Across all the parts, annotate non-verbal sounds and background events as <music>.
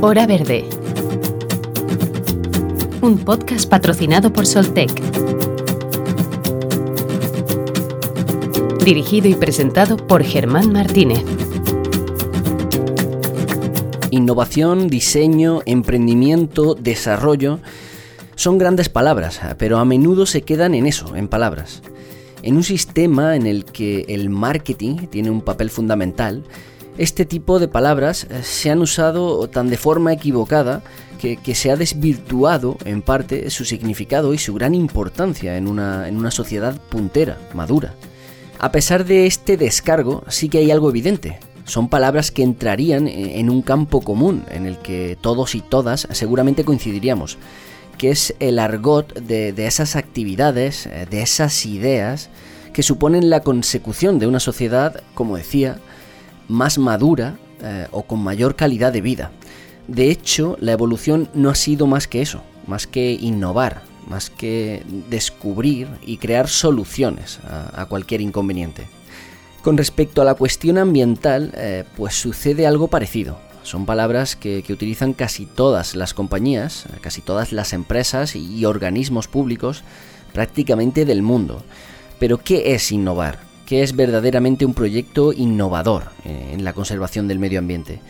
Hora Verde. Un podcast patrocinado por Soltec. Dirigido y presentado por Germán Martínez. Innovación, diseño, emprendimiento, desarrollo son grandes palabras, pero a menudo se quedan en eso, en palabras. En un sistema en el que el marketing tiene un papel fundamental, este tipo de palabras eh, se han usado tan de forma equivocada que, se ha desvirtuado en parte su significado y su gran importancia en una, en una sociedad puntera, madura. A pesar de este descargo, sí que hay algo evidente. Son palabras que entrarían en un campo común en el que todos y todas seguramente coincidiríamos, que es el argot de, de esas actividades, eh, de esas ideas que suponen la consecución de una sociedad, como decía, más madura eh, o con mayor calidad de vida. De hecho, la evolución no ha sido más que eso, más que innovar, más que descubrir y crear soluciones a, cualquier inconveniente. Con respecto a la cuestión ambiental, eh, pues sucede algo parecido. Son palabras que, utilizan casi todas las compañías, casi todas las empresas y organismos públicos prácticamente del mundo. Pero ¿qué es innovar? Que es verdaderamente un proyecto innovador eh, en la conservación del medio ambiente.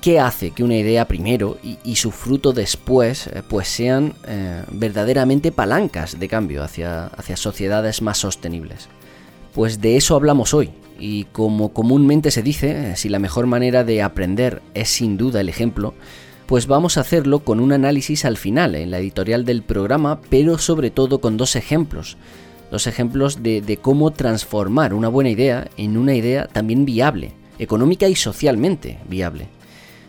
¿Qué hace que una idea primero y, su fruto después eh, pues sean eh, verdaderamente palancas de cambio hacia, hacia sociedades más sostenibles? Pues de eso hablamos hoy, y como comúnmente se dice, si la mejor manera de aprender es sin duda el ejemplo, pues vamos a hacerlo con un análisis al final en la editorial del programa, pero sobre todo con dos ejemplos dos ejemplos de, cómo transformar una buena idea en una idea también viable, económica y socialmente viable.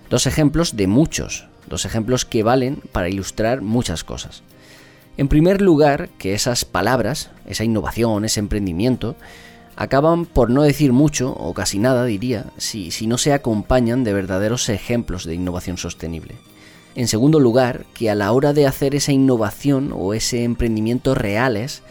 Dos ejemplos de muchos, dos ejemplos que valen para ilustrar muchas cosas. En primer lugar, que esas palabras, esa innovación, ese emprendimiento, acaban por no decir mucho, o casi nada diría, si, si no se acompañan de verdaderos ejemplos de innovación sostenible. En segundo lugar, que a la hora de hacer esa innovación o ese emprendimiento reales,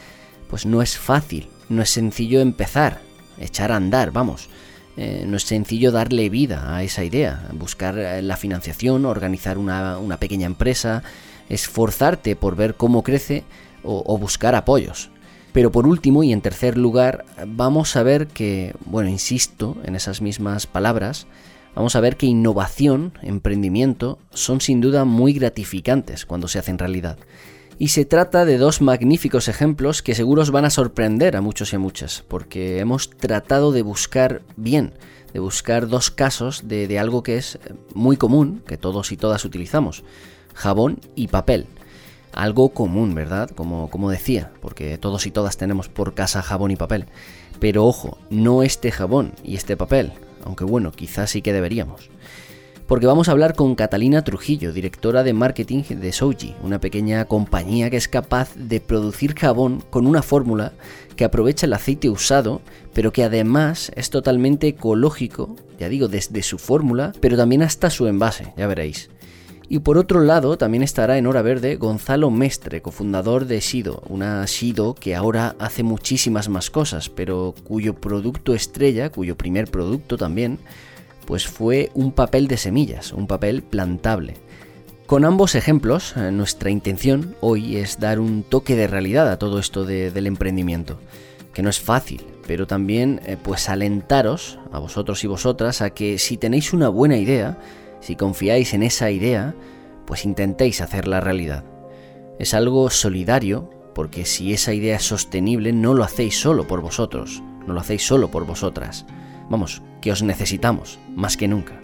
pues no es fácil, no es sencillo empezar, echar a andar, vamos. Eh, no es sencillo darle vida a esa idea, buscar eh, la financiación, organizar una, pequeña empresa, esforzarte por ver cómo crece o, o buscar apoyos. Pero por último y en tercer lugar, vamos a ver que, bueno, insisto en esas mismas palabras, vamos a ver que innovación, emprendimiento, son sin duda muy gratificantes cuando se hacen realidad y se trata de dos magníficos ejemplos que seguros van a sorprender a muchos y a muchas, porque hemos tratado de buscar bien, de buscar dos casos de, algo que es muy común, que todos y todas utilizamos, jabón y papel. Algo común, ¿verdad? Como, como decía, porque todos y todas tenemos por casa jabón y papel. Pero ojo, no este jabón y este papel, aunque bueno, quizás sí que deberíamos porque vamos a hablar con Catalina Trujillo, directora de marketing de Souji, una pequeña compañía que es capaz de producir jabón con una fórmula que aprovecha el aceite usado, pero que además es totalmente ecológico, ya digo, desde su fórmula, pero también hasta su envase, ya veréis. Y por otro lado, también estará en Hora Verde Gonzalo Mestre, cofundador de Shido, una Shido que ahora hace muchísimas más cosas, pero cuyo producto estrella, cuyo primer producto también, pues fue un papel de semillas, un papel plantable. Con ambos ejemplos, eh, nuestra intención hoy es dar un toque de realidad a todo esto del emprendimiento, que no es fácil, pero también eh, pues alentaros a vosotros y vosotras a que si tenéis una buena idea, si confiáis en esa idea, pues intentéis hacerla realidad. Es algo solidario, porque si esa idea es sostenible no lo hacéis solo por vosotros, no lo hacéis solo por vosotras. Vamos, que os necesitamos más que nunca.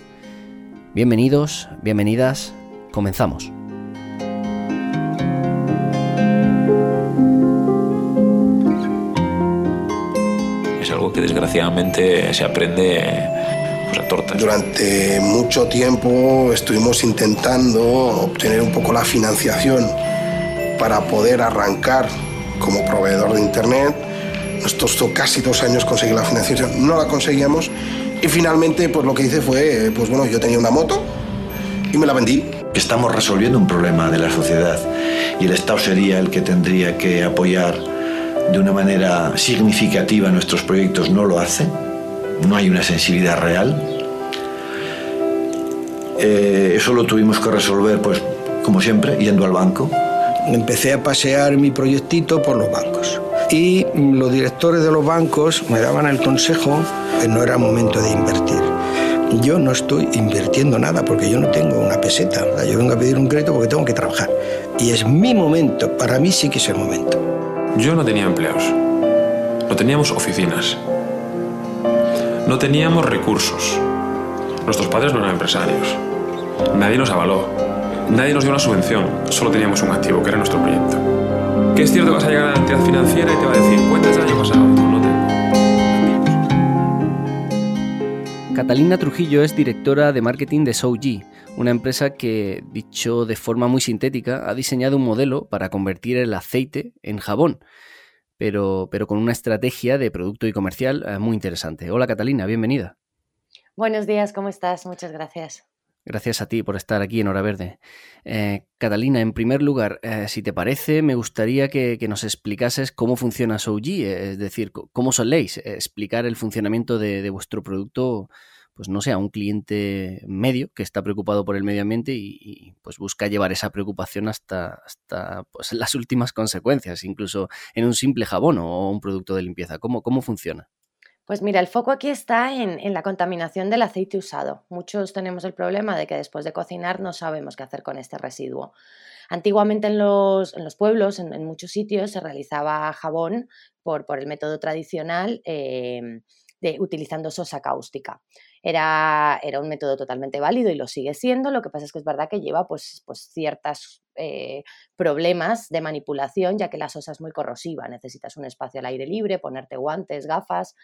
Bienvenidos, bienvenidas, comenzamos. Es algo que desgraciadamente se aprende pues, a tortas. Durante mucho tiempo estuvimos intentando obtener un poco la financiación para poder arrancar como proveedor de Internet nos costó casi dos años conseguir la financiación, no la conseguíamos y finalmente pues lo que hice fue, pues bueno, yo tenía una moto y me la vendí. Estamos resolviendo un problema de la sociedad y el Estado sería el que tendría que apoyar de una manera significativa nuestros proyectos, no lo hace, no hay una sensibilidad real. Eh, eso lo tuvimos que resolver, pues, como siempre, yendo al banco. Empecé a pasear mi proyectito por los bancos. Y los directores de los bancos me daban el consejo que no era momento de invertir. Yo no estoy invirtiendo nada porque yo no tengo una peseta. Yo vengo a pedir un crédito porque tengo que trabajar. Y es mi momento. Para mí sí que es el momento. Yo no tenía empleados. No teníamos oficinas. No teníamos recursos. Nuestros padres no eran empresarios. Nadie nos avaló. Nadie nos dio una subvención. Solo teníamos un activo, que era nuestro proyecto. Que es cierto que vas a llegar a la entidad financiera y te va a decir, cuentas del año pasado. No tengo. Catalina Trujillo es directora de marketing de Souji, una empresa que, dicho de forma muy sintética, ha diseñado un modelo para convertir el aceite en jabón pero, pero con una estrategia de producto y comercial eh, muy interesante. Hola Catalina, bienvenida. Buenos días, ¿cómo estás? Muchas gracias. Gracias a ti por estar aquí en Hora Verde. Eh, Catalina, en primer lugar, eh, si te parece, me gustaría que, nos explicases cómo funciona Souji, es decir, cómo soléis explicar el funcionamiento de, vuestro producto pues no sé, a un cliente medio que está preocupado por el medio ambiente y, pues busca llevar esa preocupación hasta, hasta pues, <laughs> las últimas consecuencias, incluso en un simple jabón o un producto de limpieza. ¿Cómo, cómo funciona? Pues mira, el foco aquí está en, en, la contaminación del aceite usado. Muchos tenemos el problema de que después de cocinar no sabemos qué hacer con este residuo. Antiguamente en los, en los pueblos, en, muchos sitios, se realizaba jabón por, por el método tradicional eh, de, utilizando sosa cáustica. Era, era, un método totalmente válido y lo sigue siendo, lo que pasa es que es verdad que lleva pues, pues ciertos eh, problemas de manipulación, ya que la sosa es muy corrosiva, necesitas un espacio al aire libre, ponerte guantes, gafas,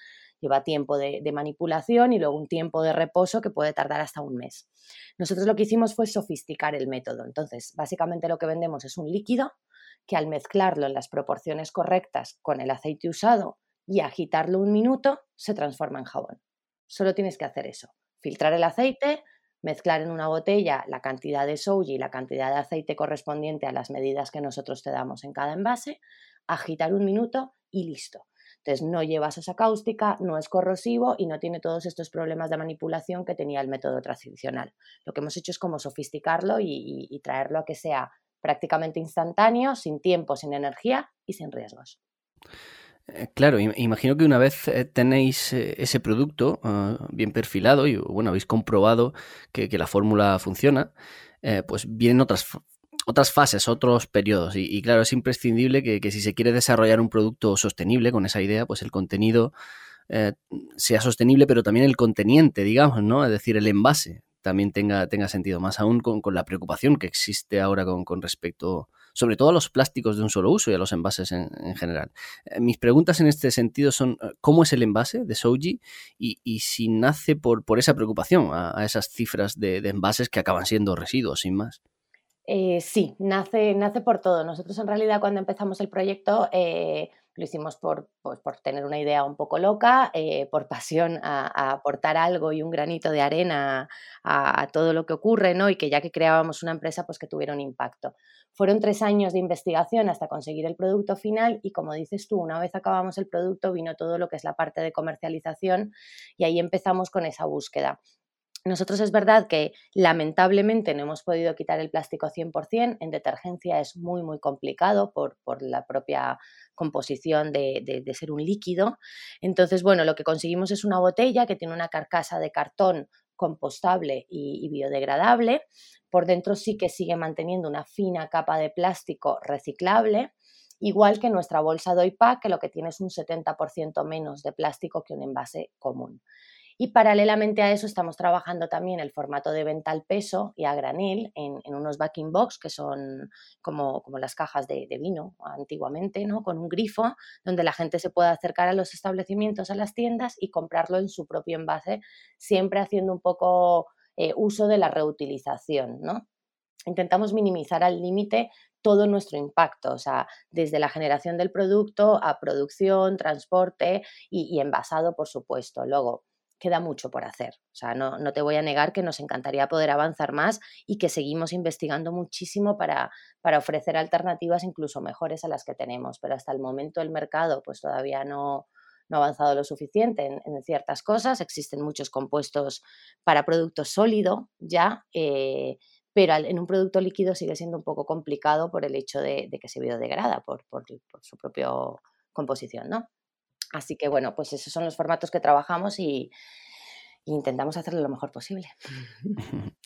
lleva tiempo de, manipulación y luego un tiempo de reposo que puede tardar hasta un mes. Nosotros lo que hicimos fue sofisticar el método, entonces básicamente lo que vendemos es un líquido que al mezclarlo en las proporciones correctas con el aceite usado y agitarlo un minuto, se transforma en jabón. Solo tienes que hacer eso. Filtrar el aceite, mezclar en una botella la cantidad de soja y la cantidad de aceite correspondiente a las medidas que nosotros te damos en cada envase, agitar un minuto y listo. Entonces no lleva esa cáustica, no es corrosivo y no tiene todos estos problemas de manipulación que tenía el método tradicional. Lo que hemos hecho es como sofisticarlo y, traerlo a que sea prácticamente instantáneo, sin tiempo, sin energía y sin riesgos. Eh, claro, imagino que una vez eh, tenéis eh, ese producto uh, bien perfilado y bueno, habéis comprobado que, la fórmula funciona, pues vienen otras, otras fases, otros periodos. Y, claro, es imprescindible que, si se quiere desarrollar un producto sostenible con esa idea, pues el contenido eh, sea sostenible, pero también el conteniente, digamos, ¿no? Es decir, el envase también tenga, tenga sentido, más aún con, con la preocupación que existe ahora con, con respecto sobre todo a los plásticos de un solo uso y a los envases en, en general. Eh, mis preguntas en este sentido son, eh, ¿cómo es el envase de Souji? Y, y si nace por, por esa preocupación a, esas cifras de, envases que acaban siendo residuos, sin más. Eh, sí, nace, nace por todo. Nosotros en realidad cuando empezamos el proyecto eh, lo hicimos por, pues, por, tener una idea un poco loca, eh, por pasión a, a, aportar algo y un granito de arena a, a, todo lo que ocurre, ¿no? Y que ya que creábamos una empresa, pues que tuviera un impacto. Fueron tres años de investigación hasta conseguir el producto final y como dices tú, una vez acabamos el producto vino todo lo que es la parte de comercialización y ahí empezamos con esa búsqueda. Nosotros es verdad que lamentablemente no hemos podido quitar el plástico 100%, en detergencia es muy muy complicado por, por la propia composición de, de, ser un líquido. Entonces, bueno, lo que conseguimos es una botella que tiene una carcasa de cartón compostable y, biodegradable. Por dentro sí que sigue manteniendo una fina capa de plástico reciclable, igual que nuestra bolsa Doipac, que lo que tiene es un 70% menos de plástico que un envase común. Y paralelamente a eso estamos trabajando también el formato de venta al peso y a granel en, unos backing box que son como, como las cajas de, de, vino antiguamente, ¿no? con un grifo donde la gente se puede acercar a los establecimientos, a las tiendas y comprarlo en su propio envase, siempre haciendo un poco eh, uso de la reutilización. ¿no? Intentamos minimizar al límite todo nuestro impacto, o sea, desde la generación del producto a producción, transporte y, y envasado, por supuesto. Luego, queda mucho por hacer. O sea, no, no, te voy a negar que nos encantaría poder avanzar más y que seguimos investigando muchísimo para, para ofrecer alternativas incluso mejores a las que tenemos, pero hasta el momento el mercado pues todavía no, no ha avanzado lo suficiente en, ciertas cosas, existen muchos compuestos para productos sólido ya, eh, pero en un producto líquido sigue siendo un poco complicado por el hecho de, que se biodegrada por, por, por su propia composición, ¿no? Así que bueno, pues esos son los formatos que trabajamos y, intentamos hacerlo lo mejor posible. <laughs>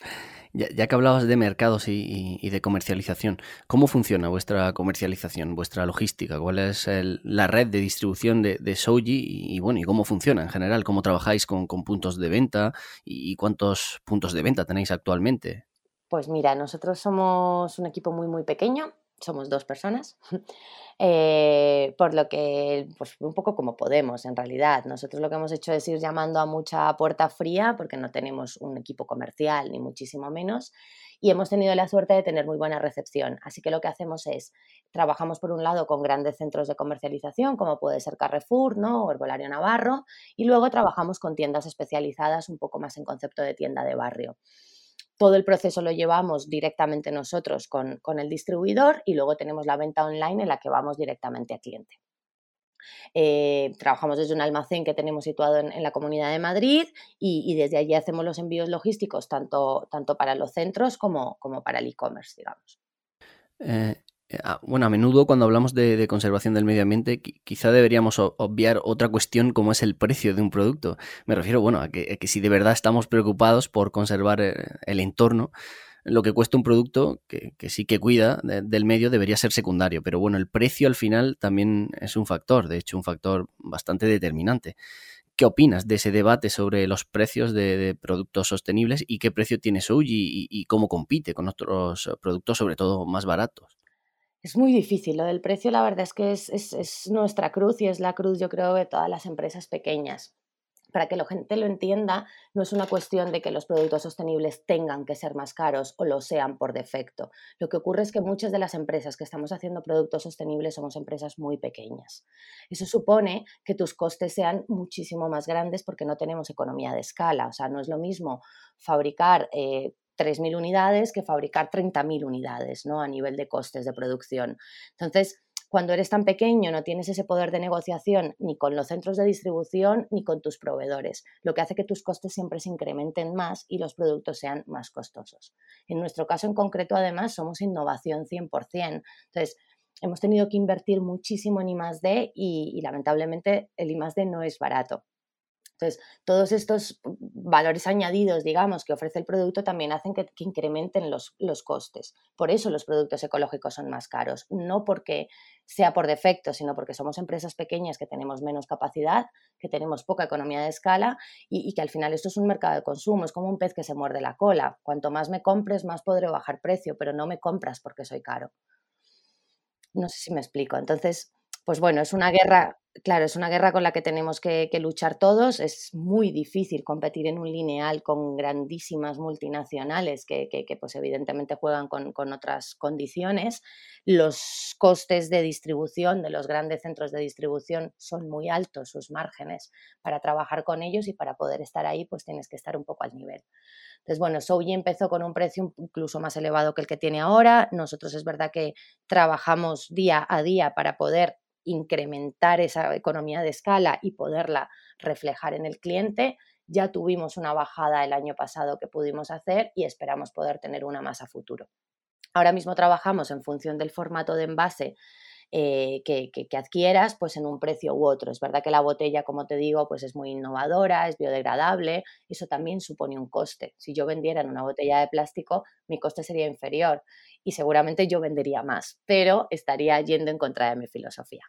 Ya, que hablabas de mercados y, de comercialización, ¿cómo funciona vuestra comercialización, vuestra logística? ¿Cuál es la red de distribución de, de Soji y, bueno, y cómo funciona en general? ¿Cómo trabajáis con, puntos de venta y, cuántos puntos de venta tenéis actualmente? Pues mira, nosotros somos un equipo muy, muy pequeño somos dos personas, <laughs> eh, por lo que, pues un poco como podemos en realidad. Nosotros lo que hemos hecho es ir llamando a mucha puerta fría porque no tenemos un equipo comercial ni muchísimo menos y hemos tenido la suerte de tener muy buena recepción. Así que lo que hacemos es, trabajamos por un lado con grandes centros de comercialización como puede ser Carrefour ¿no? o Herbolario Navarro y luego trabajamos con tiendas especializadas un poco más en concepto de tienda de barrio todo el proceso lo llevamos directamente nosotros con, el distribuidor y luego tenemos la venta online en la que vamos directamente a cliente. Eh, trabajamos desde un almacén que tenemos situado en, la Comunidad de Madrid y, desde allí hacemos los envíos logísticos tanto, tanto para los centros como, como para el e-commerce, digamos. Eh, bueno, a menudo cuando hablamos de, conservación del medio ambiente, quizá deberíamos obviar otra cuestión como es el precio de un producto. Me refiero, bueno, a que, si de verdad estamos preocupados por conservar eh, el, entorno, lo que cuesta un producto que, sí que cuida del medio debería ser secundario. Pero bueno, el precio al final también es un factor, de hecho, un factor bastante determinante. ¿Qué opinas de ese debate sobre los precios de, productos sostenibles y qué precio tiene Souji y cómo compite con otros productos, sobre todo más baratos? Es muy difícil. Lo del precio, la verdad es que es, nuestra cruz y es la cruz, yo creo, de todas las empresas pequeñas. Para que la gente lo entienda, no es una cuestión de que los productos sostenibles tengan que ser más caros o lo sean por defecto. Lo que ocurre es que muchas de las empresas que estamos haciendo productos sostenibles somos empresas muy pequeñas. Eso supone que tus costes sean muchísimo más grandes porque no tenemos economía de escala. O sea, no es lo mismo fabricar eh, 3.000 unidades que fabricar 30.000 unidades ¿no? a nivel de costes de producción. Entonces, cuando eres tan pequeño no tienes ese poder de negociación ni con los centros de distribución ni con tus proveedores, lo que hace que tus costes siempre se incrementen más y los productos sean más costosos. En nuestro caso en concreto, además, somos innovación 100%. Entonces, hemos tenido que invertir muchísimo en I+D y, y lamentablemente el I+D no es barato. Entonces, todos estos valores añadidos, digamos, que ofrece el producto también hacen que, incrementen los, costes. Por eso los productos ecológicos son más caros, no porque sea por defecto, sino porque somos empresas pequeñas que tenemos menos capacidad, que tenemos poca economía de escala y, y, que al final esto es un mercado de consumo, es como un pez que se muerde la cola. Cuanto más me compres, más podré bajar precio, pero no me compras porque soy caro. No sé si me explico. Entonces, pues bueno, es una guerra, Claro, es una guerra con la que tenemos que, luchar todos. Es muy difícil competir en un lineal con grandísimas multinacionales que, pues evidentemente juegan con, otras condiciones. Los costes de distribución de los grandes centros de distribución son muy altos, sus márgenes. Para trabajar con ellos y para poder estar ahí, pues tienes que estar un poco al nivel. Entonces, bueno, Souji empezó con un precio incluso más elevado que el que tiene ahora. Nosotros es verdad que trabajamos día a día para poder incrementar esa economía de escala y poderla reflejar en el cliente. Ya tuvimos una bajada el año pasado que pudimos hacer y esperamos poder tener una más a futuro. Ahora mismo trabajamos en función del formato de envase eh, que, adquieras, pues en un precio u otro. Es verdad que la botella, como te digo, pues es muy innovadora, es biodegradable, eso también supone un coste. Si yo vendiera en una botella de plástico, mi coste sería inferior y seguramente yo vendería más, pero estaría yendo en contra de mi filosofía.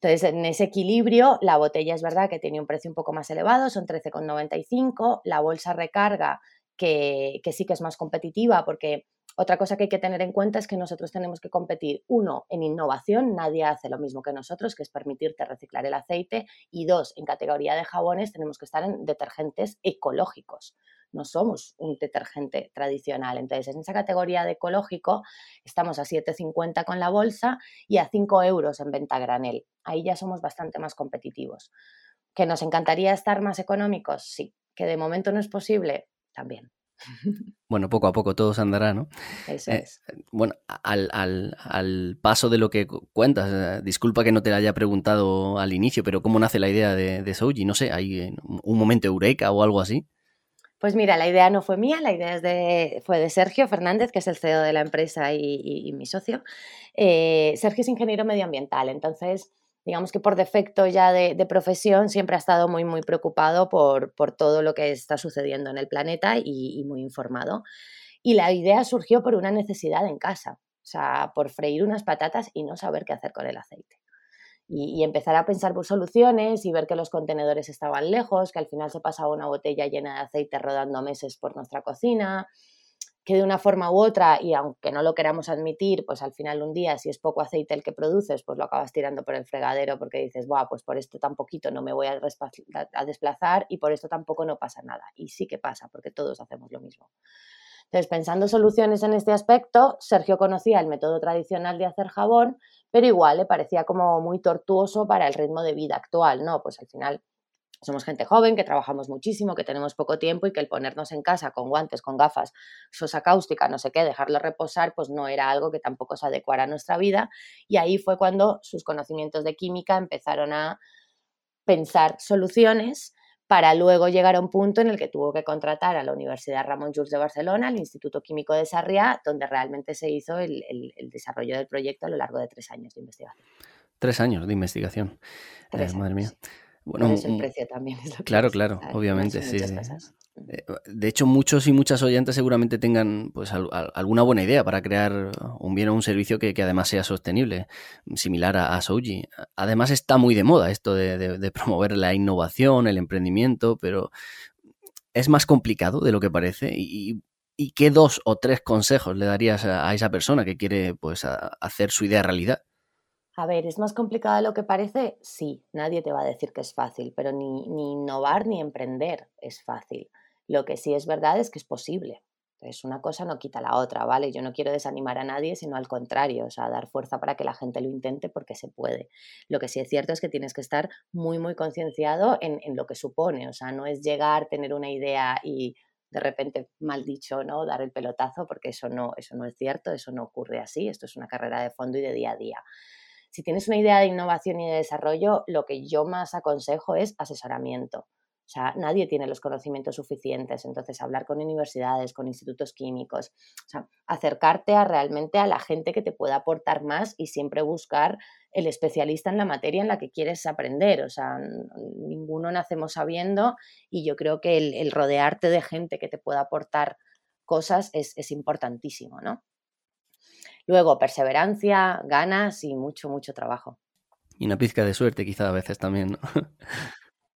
Entonces, en ese equilibrio, la botella es verdad que tiene un precio un poco más elevado, son 13,95, la bolsa recarga, que, que sí que es más competitiva porque otra cosa que hay que tener en cuenta es que nosotros tenemos que competir, uno, en innovación, nadie hace lo mismo que nosotros, que es permitirte reciclar el aceite, y dos, en categoría de jabones tenemos que estar en detergentes ecológicos. No somos un detergente tradicional. Entonces, en esa categoría de ecológico estamos a 7,50 con la bolsa y a 5 euros en venta granel. Ahí ya somos bastante más competitivos. ¿Que nos encantaría estar más económicos? Sí. ¿Que de momento no es posible? También. <laughs> Bueno, poco a poco todo se andará, ¿no? Eso eh, es. Bueno, al, paso de lo que cuentas, eh, disculpa que no te haya preguntado al inicio, pero ¿cómo nace la idea de, de Souji? No sé, ¿hay un momento eureka o algo así? Pues mira, la idea no fue mía, la idea es de, fue de Sergio Fernández, que es el CEO de la empresa y, mi socio. Eh, Sergio es ingeniero medioambiental, entonces digamos que por defecto ya de, profesión siempre ha estado muy, muy preocupado por, todo lo que está sucediendo en el planeta y, muy informado. Y la idea surgió por una necesidad en casa, o sea, por freír unas patatas y no saber qué hacer con el aceite. Y, y, empezar a pensar por soluciones y ver que los contenedores estaban lejos, que al final se pasaba una botella llena de aceite rodando meses por nuestra cocina, que de una forma u otra, y aunque no lo queramos admitir, pues al final un día, si es poco aceite el que produces, pues lo acabas tirando por el fregadero porque dices, Buah, pues por esto tan poquito no me voy a, a desplazar y por esto tampoco no pasa nada. Y sí que pasa, porque todos hacemos lo mismo. Entonces, pensando soluciones en este aspecto, Sergio conocía el método tradicional de hacer jabón, pero igual le parecía como muy tortuoso para el ritmo de vida actual, ¿no? Pues al final somos gente joven, que trabajamos muchísimo, que tenemos poco tiempo y que el ponernos en casa con guantes, con gafas, sosa cáustica, no sé qué, dejarlo reposar, pues no era algo que tampoco se adecuara a nuestra vida. Y ahí fue cuando sus conocimientos de química empezaron a pensar soluciones para luego llegar a un punto en el que tuvo que contratar a la Universidad Ramón Llull de Barcelona, al Instituto Químico de Sarriá, donde realmente se hizo el, desarrollo del proyecto a lo largo de tres años de investigación. Tres años de investigación. Eh, madre mía. Bueno, el precio también <laughs> Claro, claro, obviamente, sí. Eh, de hecho, muchos y muchas oyentes seguramente tengan pues alguna buena idea para crear un bien o un servicio que, además sea sostenible, similar a, a Souji. Además está muy de moda esto de, promover la innovación, el emprendimiento, pero es más complicado de lo que parece. Y, qué dos o tres consejos le darías a, esa persona que quiere pues hacer su idea realidad? A ver, ¿es más complicado de lo que parece? Sí, nadie te va a decir que es fácil, pero ni, innovar ni emprender es fácil. Lo que sí es verdad es que es posible. Entonces, una cosa no quita la otra, ¿vale? Yo no quiero desanimar a nadie, sino al contrario, o sea, dar fuerza para que la gente lo intente porque se puede. Lo que sí es cierto es que tienes que estar muy, muy concienciado en, en lo que supone, o sea, no es llegar, tener una idea y de repente, mal dicho, ¿no? Dar el pelotazo, porque eso no, eso no es cierto, eso no ocurre así, esto es una carrera de fondo y de día a día si tienes una idea de innovación y de desarrollo, lo que yo más aconsejo es asesoramiento. O sea, nadie tiene los conocimientos suficientes. Entonces, hablar con universidades, con institutos químicos, o sea, acercarte a realmente a la gente que te pueda aportar más y siempre buscar el especialista en la materia en la que quieres aprender. O sea, ninguno nacemos sabiendo y yo creo que el, rodearte de gente que te pueda aportar cosas es, es importantísimo, ¿no? Luego, perseverancia, ganas y mucho, mucho trabajo. Y una pizca de suerte quizá a veces también, ¿no? <laughs>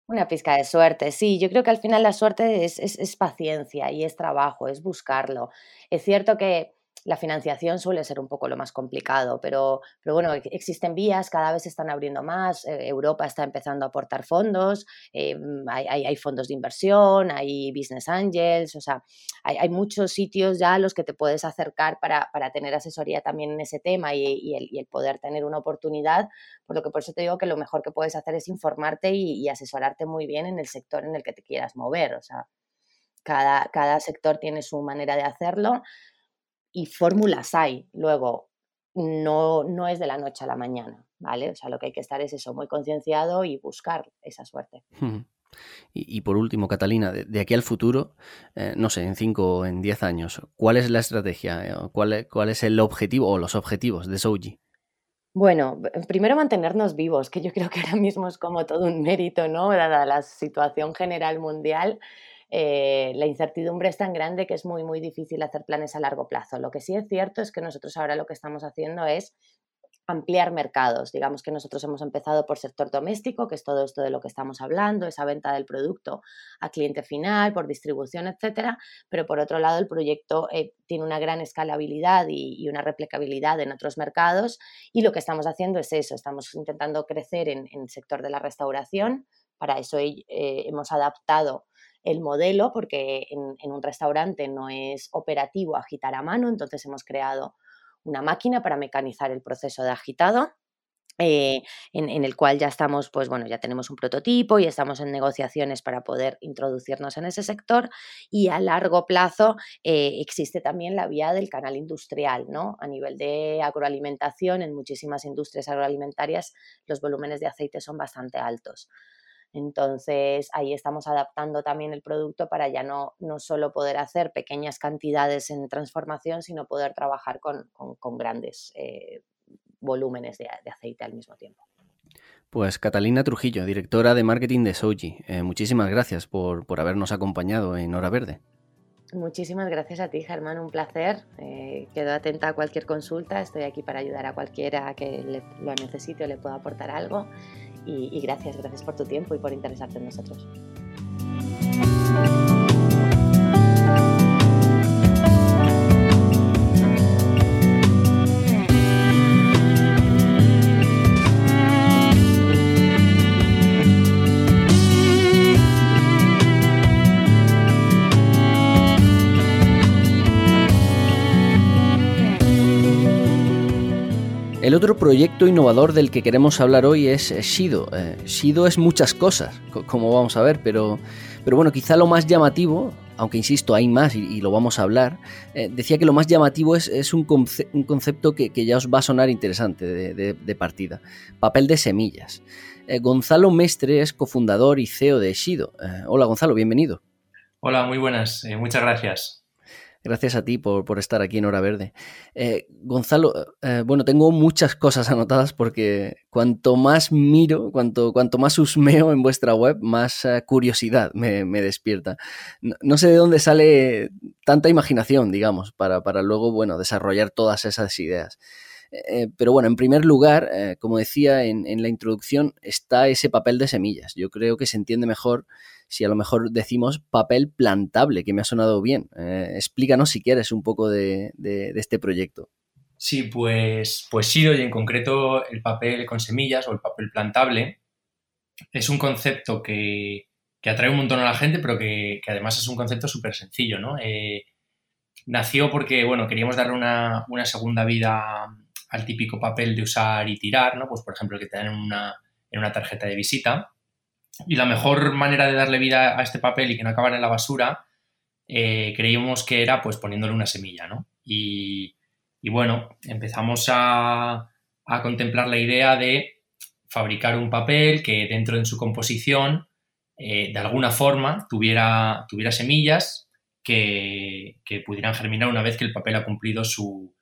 Una pizca de suerte, sí. Yo creo que al final la suerte es, es, paciencia y es trabajo, es buscarlo. Es cierto que la financiación suele ser un poco lo más complicado, pero, pero bueno, existen vías, cada vez se están abriendo más, eh, Europa está empezando a aportar fondos, eh, hay, hay, fondos de inversión, hay business angels, o sea, hay, hay, muchos sitios ya a los que te puedes acercar para, para tener asesoría también en ese tema y, y, el, y, el, poder tener una oportunidad, por lo que por eso te digo que lo mejor que puedes hacer es informarte y, y asesorarte muy bien en el sector en el que te quieras mover, o sea, cada, cada sector tiene su manera de hacerlo y fórmulas hay. Luego, no, no es de la noche a la mañana, ¿vale? O sea, lo que hay que estar es eso, muy concienciado y buscar esa suerte. Y, por último, Catalina, de, aquí al futuro, eh, no sé, en 5 o en 10 años, ¿cuál es la estrategia? Eh, ¿Cuál, es, ¿Cuál es el objetivo o los objetivos de Souji? Bueno, primero mantenernos vivos, que yo creo que ahora mismo es como todo un mérito, ¿no? Dada la situación general mundial, eh, la incertidumbre es tan grande que es muy, muy difícil hacer planes a largo plazo. Lo que sí es cierto es que nosotros ahora lo que estamos haciendo es ampliar mercados. Digamos que nosotros hemos empezado por sector doméstico, que es todo esto de lo que estamos hablando, esa venta del producto a cliente final, por distribución, etcétera. Pero por otro lado, el proyecto eh, tiene una gran escalabilidad y, una replicabilidad en otros mercados. Y lo que estamos haciendo es eso, estamos intentando crecer en, el sector de la restauración. Para eso eh, hemos adaptado el modelo, porque en, un restaurante no es operativo agitar a mano, entonces hemos creado una máquina para mecanizar el proceso de agitado eh, en, el cual ya estamos, pues bueno, ya tenemos un prototipo y estamos en negociaciones para poder introducirnos en ese sector y a largo plazo eh, existe también la vía del canal industrial, ¿no? A nivel de agroalimentación, en muchísimas industrias agroalimentarias los volúmenes de aceite son bastante altos. Entonces, ahí estamos adaptando también el producto para ya no, no solo poder hacer pequeñas cantidades en transformación, sino poder trabajar con, grandes eh, volúmenes de, aceite al mismo tiempo. Pues Catalina Trujillo, directora de marketing de Soji, eh, muchísimas gracias por, habernos acompañado en Hora Verde. Muchísimas gracias a ti, Germán, un placer. Eh, quedo atenta a cualquier consulta, estoy aquí para ayudar a cualquiera que lo necesite o le pueda aportar algo. Y, gracias, gracias por tu tiempo y por interesarte en nosotros. El otro proyecto innovador del que queremos hablar hoy es Shido. Eh, Shido es muchas cosas, como vamos a ver, pero, pero bueno, quizá lo más llamativo, aunque insisto, hay más y, lo vamos a hablar, eh, decía que lo más llamativo es, un, concepto que, ya os va a sonar interesante de, partida, papel de semillas. Eh, Gonzalo Mestre es cofundador y CEO de Shido. hola Gonzalo, bienvenido. Hola, muy buenas, muchas gracias. Gracias a ti por, estar aquí en Hora Verde. Eh, Gonzalo, eh, bueno, tengo muchas cosas anotadas porque cuanto más miro, cuanto, cuanto más husmeo en vuestra web, más eh, curiosidad me, despierta. No, sé de dónde sale tanta imaginación, digamos, para, luego, bueno, desarrollar todas esas ideas. pero bueno, en primer lugar, como decía en, en la introducción, está ese papel de semillas. Yo creo que se entiende mejor si a lo mejor decimos papel plantable, que me ha sonado bien. Eh, explícanos si quieres un poco de, este proyecto. Sí, pues, pues sí, y en concreto el papel con semillas o el papel plantable es un concepto que, atrae un montón a la gente, pero que, además es un concepto súper sencillo, ¿no? Eh, nació porque, bueno, queríamos darle una, segunda vida al típico papel de usar y tirar, ¿no? Pues, por ejemplo, que te dan una, en una tarjeta de visita. Y la mejor manera de darle vida a este papel y que no acabara en la basura, eh, creíamos que era pues poniéndole una semilla, ¿no? Y, bueno, empezamos a, contemplar la idea de fabricar un papel que dentro de su composición, eh, de alguna forma, tuviera, tuviera semillas que, pudieran germinar una vez que el papel ha cumplido su,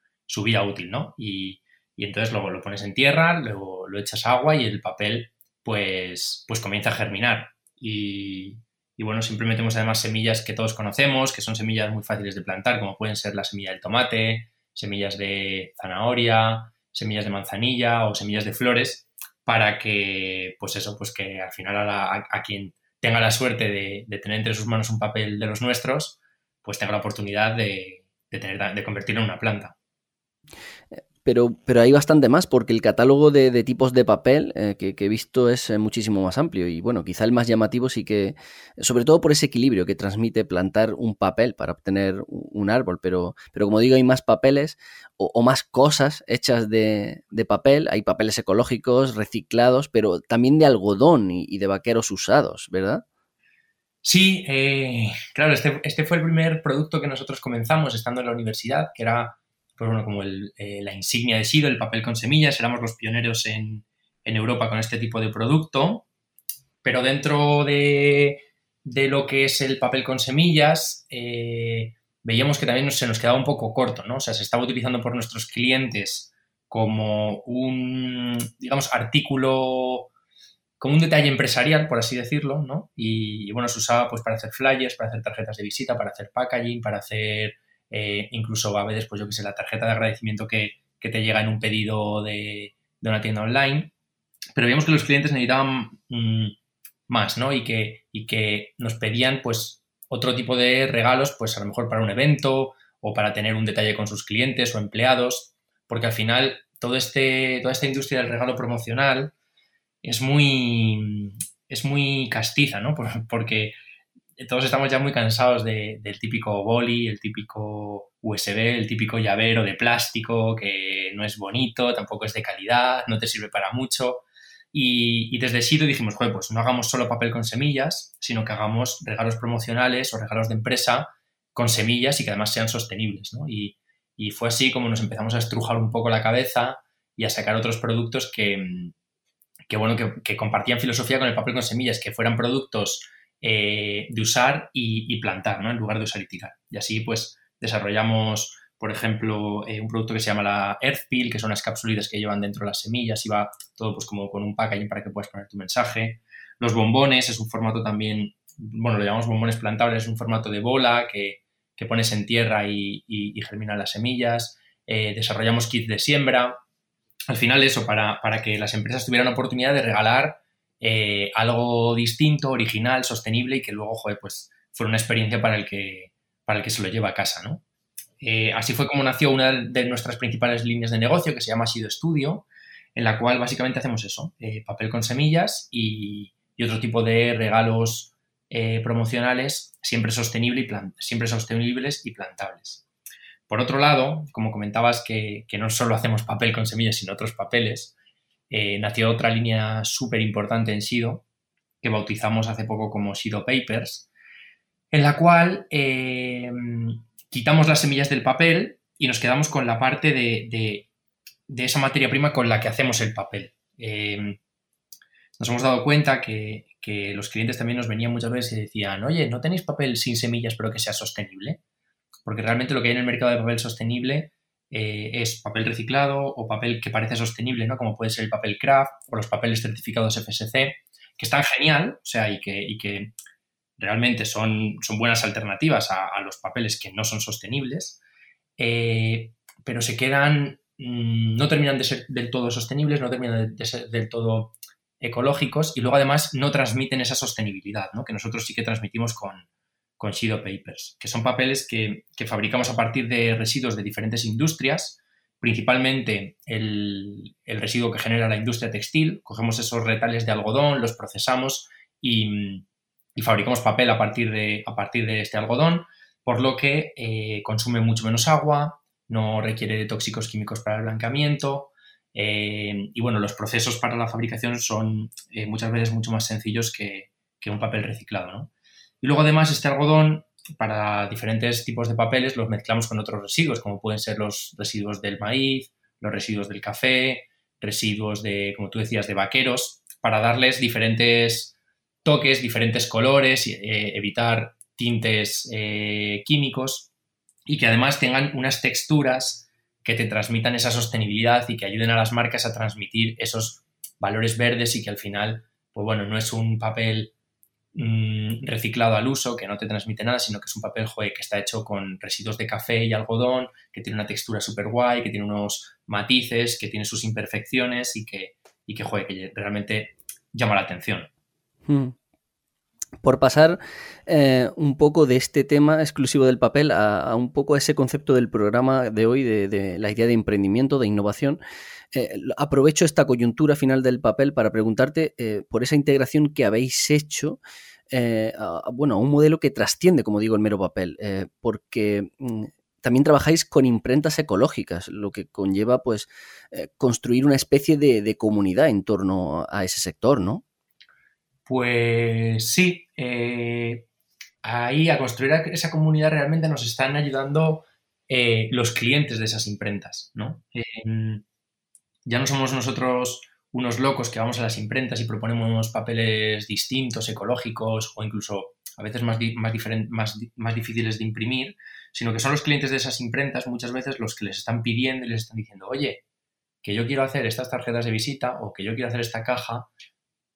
vida útil, ¿no? Y, y entonces luego lo pones en tierra, luego lo echas agua y el papel pues, pues comienza a germinar. Y, bueno, siempre metemos además semillas que todos conocemos, que son semillas muy fáciles de plantar, como pueden ser la semilla del tomate, semillas de zanahoria, semillas de manzanilla o semillas de flores, para que, pues eso, pues que al final a, quien tenga la suerte de, tener entre sus manos un papel de los nuestros, pues tenga la oportunidad de, tener, de convertirlo en una planta pero, pero hay bastante más porque el catálogo de, tipos de papel eh, que, he visto es eh, muchísimo más amplio. Y bueno, quizá el más llamativo sí que, sobre todo por ese equilibrio que transmite plantar un papel para obtener un árbol, pero, pero como digo, hay más papeles o, más cosas hechas de, papel, hay papeles ecológicos, reciclados, pero también de algodón y, de vaqueros usados, ¿verdad? Sí, eh, claro, este, este fue el primer producto que nosotros comenzamos estando en la universidad, que era pues bueno, como eh, la insignia de Sido, el papel con semillas, éramos los pioneros en, Europa con este tipo de producto, pero dentro de, lo que es el papel con semillas, eh, veíamos que también se nos quedaba un poco corto, ¿no? O sea, se estaba utilizando por nuestros clientes como un, digamos, artículo, como un detalle empresarial, por así decirlo, ¿no? Y, y bueno, se usaba pues para hacer flyers, para hacer tarjetas de visita, para hacer packaging, para hacer eh, incluso va a haber después, yo que sé, la tarjeta de agradecimiento que, te llega en un pedido de, una tienda online. Pero vimos que los clientes necesitaban mm, más, ¿no? Y que, y que nos pedían, pues, otro tipo de regalos, pues a lo mejor para un evento o para tener un detalle con sus clientes o empleados, porque al final todo este, toda esta industria del regalo promocional es muy, es muy castiza, ¿no? <laughs> Porque todos estamos ya muy cansados del típico boli, el típico USB, el típico llavero de plástico que no es bonito, tampoco es de calidad, no te sirve para mucho. Y, desde Sido dijimos, pues no hagamos solo papel con semillas, sino que hagamos regalos promocionales o regalos de empresa con semillas y que además sean sostenibles. Y, fue así como nos empezamos a estrujar un poco la cabeza y a sacar otros productos que, bueno, que, compartían filosofía con el papel con semillas, que fueran productos eh, de usar y, plantar, ¿no? En lugar de usar y tirar. Y así pues desarrollamos por ejemplo, eh, un producto que se llama la Earth Peel, que son las capsulitas que llevan dentro las semillas y va todo pues como con un packaging para que puedas poner tu mensaje. Los bombones es un formato también, bueno, lo llamamos bombones plantables, es un formato de bola que, pones en tierra y, germinan las semillas. Eh, desarrollamos kits de siembra. Al final eso, para, que las empresas tuvieran oportunidad de regalar eh, algo distinto, original, sostenible y que luego, joder, pues fuera una experiencia para el que, para el que se lo lleva a casa, ¿no? Eh, así fue como nació una de nuestras principales líneas de negocio que se llama Sido Studio, en la cual básicamente hacemos eso, eh, papel con semillas y, otro tipo de regalos promocionales siempre sostenibles y plantables. Por otro lado, como comentabas que, no solo hacemos papel con semillas, sino otros papeles, nació otra línea súper importante en Sido, que bautizamos hace poco como Sido Papers, en la cual quitamos las semillas del papel y nos quedamos con la parte de, esa materia prima con la que hacemos el papel. Em, nos hemos dado cuenta que, los clientes también nos venían muchas veces y decían, oye, ¿no tenéis papel sin semillas pero que sea sostenible? Porque realmente lo que hay en el mercado de papel sostenible eh, es papel reciclado o papel que parece sostenible, ¿no? Como puede ser el papel craft o los papeles certificados FSC, que están genial, o sea, y que, y que realmente son, son buenas alternativas a, los papeles que no son sostenibles, eh, pero se quedan, mm, no terminan de ser del todo sostenibles, no terminan de ser del todo ecológicos y luego además no transmiten esa sostenibilidad, ¿no? que nosotros sí que transmitimos con, con Shido Papers, que son papeles que, fabricamos a partir de residuos de diferentes industrias, principalmente el, el, residuo que genera la industria textil, cogemos esos retales de algodón, los procesamos y, y fabricamos papel a partir de, a partir de este algodón, por lo que eh, consume mucho menos agua, no requiere de tóxicos químicos para el blanqueamiento eh, y bueno, los procesos para la fabricación son eh, muchas veces mucho más sencillos que, un papel reciclado. Luego además este algodón para diferentes tipos de papeles los mezclamos con otros residuos, como pueden ser los residuos del maíz, los residuos del café, residuos de, como tú decías, de vaqueros, para darles diferentes toques, diferentes colores, eh, evitar tintes eh, químicos y que además tengan unas texturas que te transmitan esa sostenibilidad y que ayuden a las marcas a transmitir esos valores verdes y que al final, pues bueno, no es un papel mm, reciclado al uso que no te transmite nada, sino que es un papel que está hecho con residuos de café y algodón, que tiene una textura súper guay, que tiene unos matices, que tiene sus imperfecciones y que, y que, que realmente llama la atención. Hmm. Por pasar eh, un poco de este tema exclusivo del papel a, un poco ese concepto del programa de hoy, de, la idea de emprendimiento, de innovación, eh, aprovecho esta coyuntura final del papel para preguntarte eh, por esa integración que habéis hecho a, bueno, a un modelo que trasciende, como digo, el mero papel, porque mm, también trabajáis con imprentas ecológicas, lo que conlleva pues construir una especie de comunidad en torno a ese sector, ¿no? Pues sí, eh, ahí a construir esa comunidad realmente nos están ayudando eh, los clientes de esas imprentas, ¿no? ya no somos nosotros unos locos que vamos a las imprentas y proponemos papeles distintos, ecológicos o incluso a veces más, más, más, difíciles de imprimir, sino que son los clientes de esas imprentas muchas veces los que les están pidiendo y les están diciendo, oye, que yo quiero hacer estas tarjetas de visita o que yo quiero hacer esta caja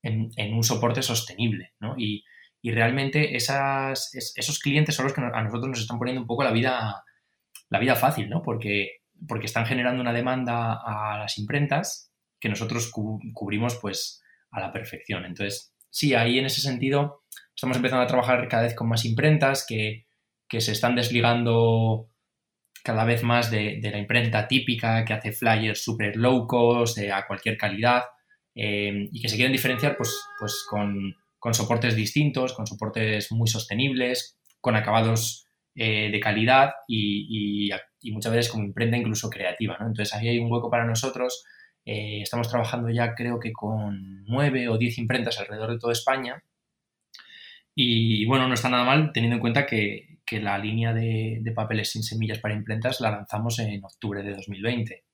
en, un soporte sostenible, ¿no? Y, realmente esas, esos clientes son los que a nosotros nos están poniendo un poco la vida, la vida fácil, ¿no? Porque, porque están generando una demanda a las imprentas que nosotros cubrimos pues a la perfección. Entonces, sí, ahí en ese sentido estamos empezando a trabajar cada vez con más imprentas que, se están desligando cada vez más de, la imprenta típica que hace flyers super low cost, a cualquier calidad, Em, y que se quieren diferenciar pues, pues con, con soportes distintos, con soportes muy sostenibles, con acabados eh, de calidad y, muchas veces como imprenta incluso creativa. Entonces ahí hay un hueco para nosotros. Eh, estamos trabajando ya creo que con nueve o diez imprentas alrededor de toda España. Y bueno, no está nada mal teniendo en cuenta que, la línea de, papeles sin semillas para imprentas la lanzamos en octubre de 2020.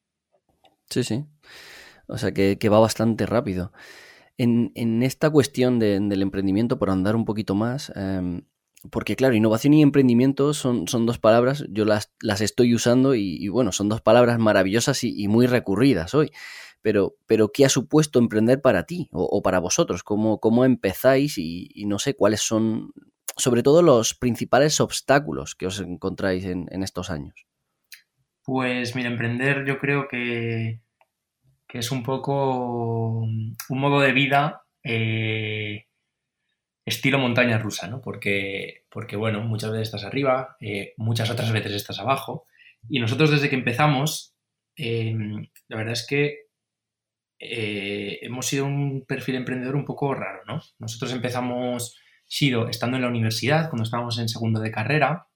Sí, sí. O sea que, va bastante rápido. En, esta cuestión del emprendimiento, por andar un poquito más, em, porque claro, innovación y emprendimiento son, son dos palabras, yo las, las estoy usando y, bueno, son dos palabras maravillosas y, muy recurridas hoy. Pero, pero, ¿qué ha supuesto emprender para ti o, para vosotros? ¿Cómo, cómo empezáis y, no sé cuáles son, sobre todo, los principales obstáculos que os encontráis en, estos años? Pues mira, emprender yo creo que, que es un poco un modo de vida eh, estilo montaña rusa, ¿no? Porque, porque bueno, muchas veces estás arriba, eh, muchas otras veces estás abajo. Y nosotros desde que empezamos, em, la verdad es que eh, hemos sido un perfil emprendedor un poco raro, ¿no? Nosotros empezamos, sido estando en la universidad, cuando estábamos en segundo de carrera,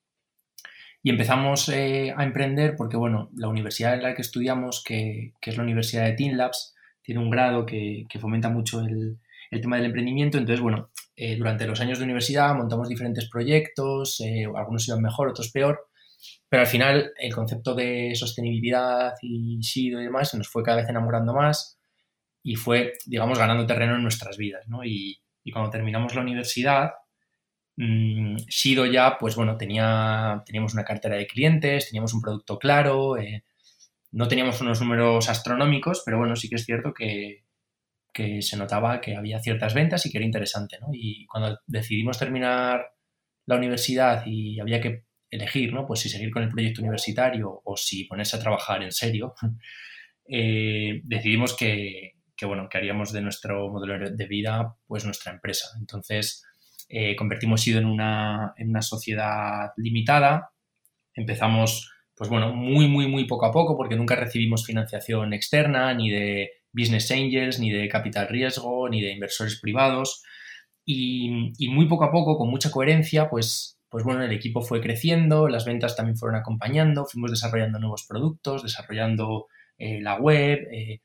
y empezamos eh, a emprender porque, bueno, la universidad en la que estudiamos, que, es la Universidad de Team Labs, tiene un grado que, que fomenta mucho el, el tema del emprendimiento. Entonces, bueno, eh, durante los años de universidad montamos diferentes proyectos, eh, algunos iban mejor, otros peor, pero al final el concepto de sostenibilidad y SIDO y demás se nos fue cada vez enamorando más y fue, digamos, ganando terreno en nuestras vidas, ¿no? Y, cuando terminamos la universidad, SIDO ya, pues bueno, tenía, teníamos una cartera de clientes, teníamos un producto claro, eh, no teníamos unos números astronómicos, pero bueno, sí que es cierto que, que se notaba que había ciertas ventas y que era interesante, ¿no? Y cuando decidimos terminar la universidad y había que elegir, ¿no? Pues si seguir con el proyecto universitario o si ponerse a trabajar en serio, <laughs> eh, decidimos que, bueno, que haríamos de nuestro modelo de vida, pues nuestra empresa. Entonces, eh, convertimos SIDO en una, en una sociedad limitada, empezamos, pues bueno, muy, muy, muy poco a poco, porque nunca recibimos financiación externa ni de business angels, ni de capital riesgo, ni de inversores privados. Y, muy poco a poco, con mucha coherencia, pues, pues bueno, el equipo fue creciendo, las ventas también fueron acompañando, fuimos desarrollando nuevos productos, desarrollando eh, la web. Eh,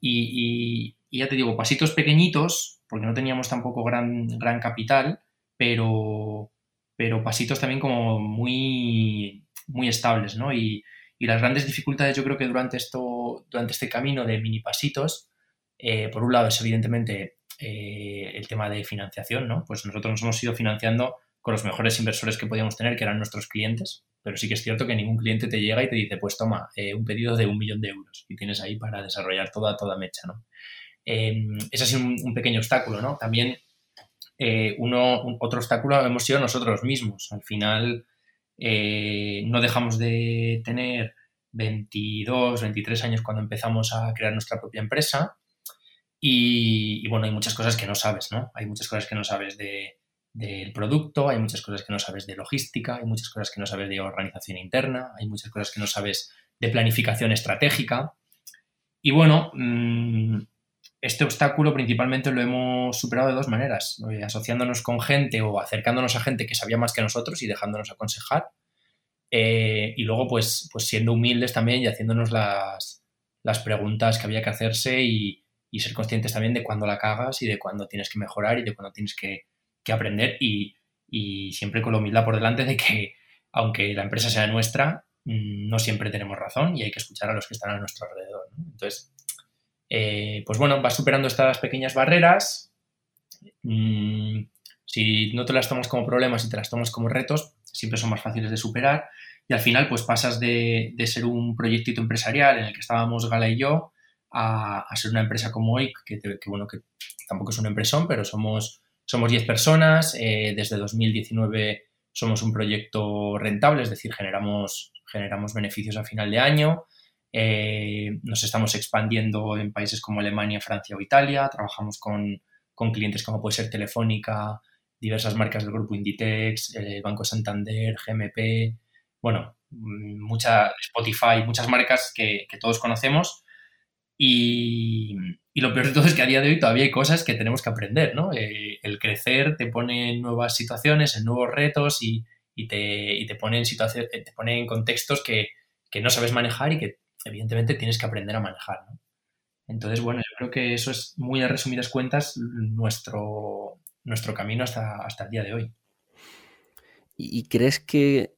y, ya te digo, pasitos pequeñitos, porque no teníamos tampoco gran, gran capital, pero, pero pasitos también como muy, muy estables, ¿no? Y, y las grandes dificultades yo creo que durante, esto, durante este camino de mini pasitos, eh, por un lado es evidentemente eh, el tema de financiación, ¿no? Pues nosotros nos hemos ido financiando con los mejores inversores que podíamos tener, que eran nuestros clientes, pero sí que es cierto que ningún cliente te llega y te dice, pues toma, eh, un pedido de un millón de euros y tienes ahí para desarrollar toda, toda mecha, ¿no? Em, ese ha sido un, pequeño obstáculo, ¿no? También uno, otro obstáculo hemos sido nosotros mismos. Al final, eh, no dejamos de tener 22, 23 años cuando empezamos a crear nuestra propia empresa. Y, bueno, hay muchas cosas que no sabes, ¿no? Hay muchas cosas que no sabes de, del producto, hay muchas cosas que no sabes de logística, hay muchas cosas que no sabes de organización interna, hay muchas cosas que no sabes de planificación estratégica. Y bueno, mm, este obstáculo principalmente lo hemos superado de dos maneras, asociándonos con gente o acercándonos a gente que sabía más que nosotros y dejándonos aconsejar. Eh, y luego, pues, pues siendo humildes también y haciéndonos las, preguntas que había que hacerse y, ser conscientes también de cuándo la cagas y de cuándo tienes que mejorar y de cuándo tienes que, aprender y, siempre con la humildad por delante de que aunque la empresa sea nuestra, mm, no siempre tenemos razón y hay que escuchar a los que están a nuestro alrededor. Entonces, eh, pues bueno, vas superando estas pequeñas barreras. Mm, si no te las tomas como problemas y te las tomas como retos, siempre son más fáciles de superar. Y al final, pues pasas de, ser un proyectito empresarial en el que estábamos Gala y yo a, ser una empresa como hoy, que, bueno, que tampoco es una empresón, pero somos, somos 10 personas. Eh, desde 2019 somos un proyecto rentable, es decir, generamos, generamos beneficios a final de año. Eh, nos estamos expandiendo en países como Alemania, Francia o Italia. Trabajamos con, clientes como puede ser Telefónica, diversas marcas del grupo Inditex, el Banco Santander, GMP, bueno, mucha Spotify, muchas marcas que, todos conocemos. Y, lo peor de todo es que a día de hoy todavía hay cosas que tenemos que aprender, ¿no? Eh, el crecer te pone en nuevas situaciones, en nuevos retos y, te, te, pone en situaciones, te pone en contextos que, que, no sabes manejar y que evidentemente tienes que aprender a manejar, ¿no? Entonces, bueno, yo creo que eso es muy a resumidas cuentas nuestro, nuestro camino hasta, hasta el día de hoy. ¿Y crees que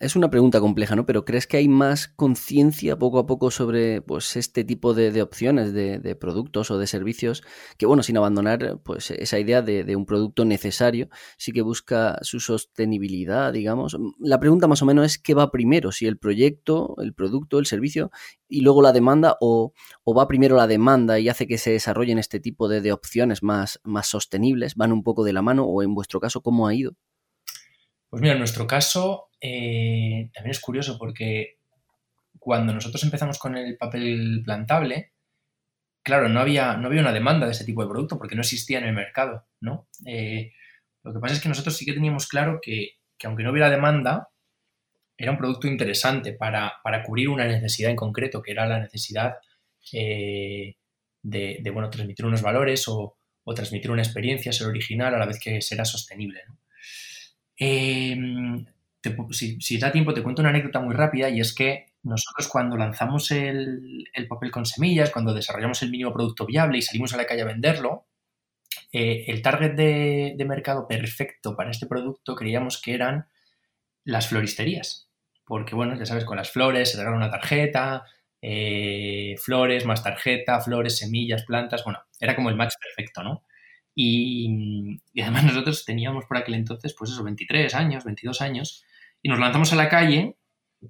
es una pregunta compleja, ¿no? Pero ¿crees que hay más conciencia poco a poco sobre pues, este tipo de, opciones de, productos o de servicios que, bueno, sin abandonar pues, esa idea de, un producto necesario, sí que busca su sostenibilidad, digamos? La pregunta más o menos es qué va primero, si el proyecto, el producto, el servicio y luego la demanda o, va primero la demanda y hace que se desarrollen este tipo de, opciones más, más sostenibles, van un poco de la mano o en vuestro caso, ¿cómo ha ido? Pues mira, en nuestro caso eh, también es curioso porque cuando nosotros empezamos con el papel plantable, claro, no había, no había una demanda de ese tipo de producto porque no existía en el mercado, ¿no? Eh, lo que pasa es que nosotros sí que teníamos claro que, aunque no hubiera demanda, era un producto interesante para, cubrir una necesidad en concreto, que era la necesidad eh, de, bueno, transmitir unos valores o, transmitir una experiencia, ser original a la vez que será sostenible. Em, si, da tiempo, te cuento una anécdota muy rápida y es que nosotros cuando lanzamos el, papel con semillas, cuando desarrollamos el mínimo producto viable y salimos a la calle a venderlo, eh, el target de, mercado perfecto para este producto creíamos que eran las floristerías. Porque, bueno, ya sabes, con las flores se regala una tarjeta, eh, flores más tarjeta, flores, semillas, plantas, bueno, era como el match perfecto, ¿no? Y, además <laughs> nosotros teníamos por aquel entonces, pues eso, 23 años, 22 años, y nos lanzamos a la calle